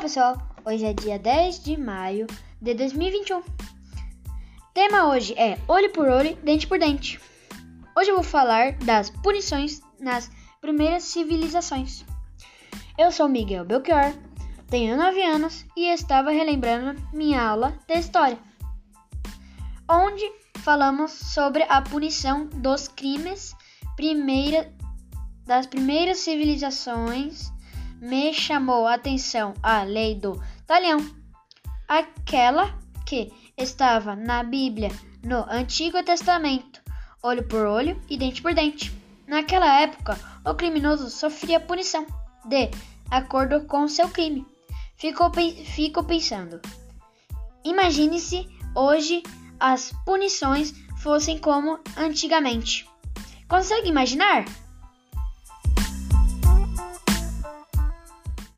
pessoal, hoje é dia 10 de maio de 2021. Tema hoje é olho por olho, dente por dente. Hoje eu vou falar das punições nas primeiras civilizações. Eu sou Miguel Belchior, tenho 9 anos e estava relembrando minha aula de história, onde falamos sobre a punição dos crimes primeira, das primeiras civilizações me chamou a atenção a lei do talhão, aquela que estava na Bíblia no Antigo Testamento, olho por olho e dente por dente. Naquela época, o criminoso sofria punição de acordo com seu crime. Ficou, fico pensando. Imagine se hoje as punições fossem como antigamente. Consegue imaginar?